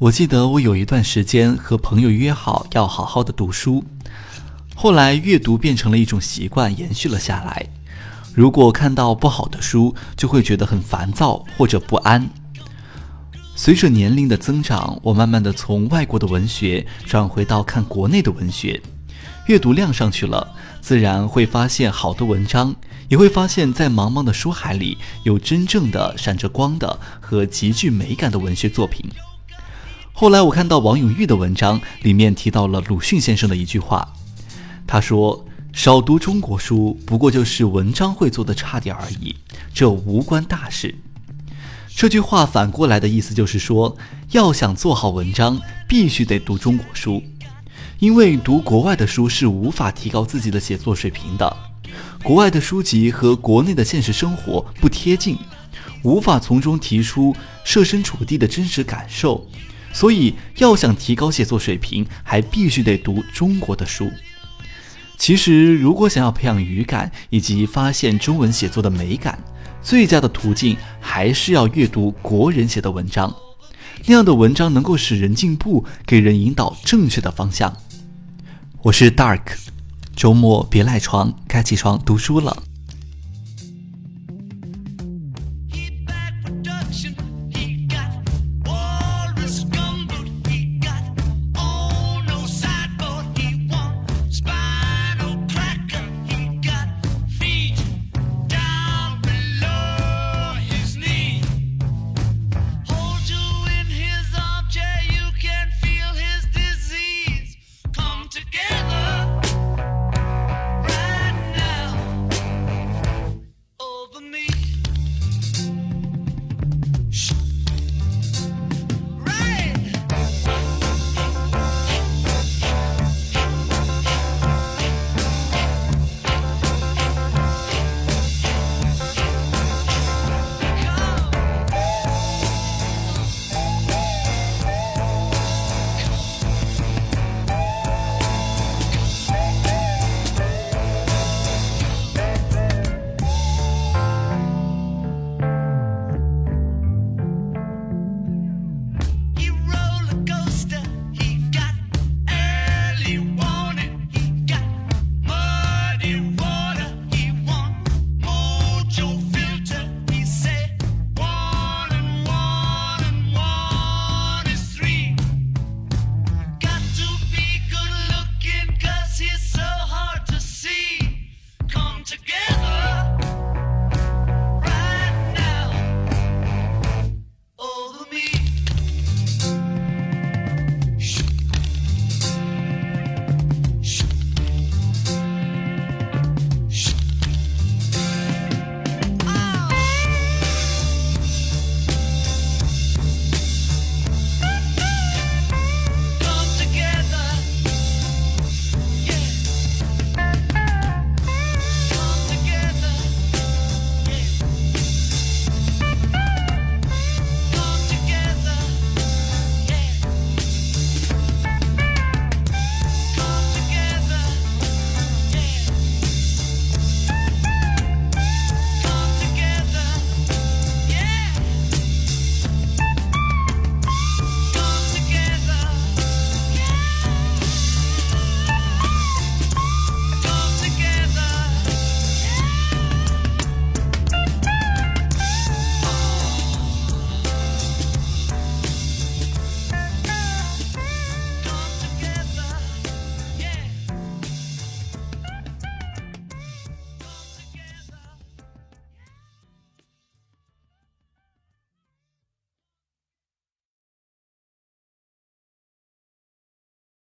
我记得我有一段时间和朋友约好要好好的读书，后来阅读变成了一种习惯，延续了下来。如果看到不好的书，就会觉得很烦躁或者不安。随着年龄的增长，我慢慢的从外国的文学转回到看国内的文学，阅读量上去了，自然会发现好的文章，也会发现，在茫茫的书海里，有真正的闪着光的和极具美感的文学作品。后来我看到王永玉的文章，里面提到了鲁迅先生的一句话，他说。少读中国书，不过就是文章会做的差点而已，这无关大事。这句话反过来的意思就是说，要想做好文章，必须得读中国书，因为读国外的书是无法提高自己的写作水平的。国外的书籍和国内的现实生活不贴近，无法从中提出设身处地的真实感受，所以要想提高写作水平，还必须得读中国的书。其实，如果想要培养语感以及发现中文写作的美感，最佳的途径还是要阅读国人写的文章，那样的文章能够使人进步，给人引导正确的方向。我是 Dark，周末别赖床，该起床读书了。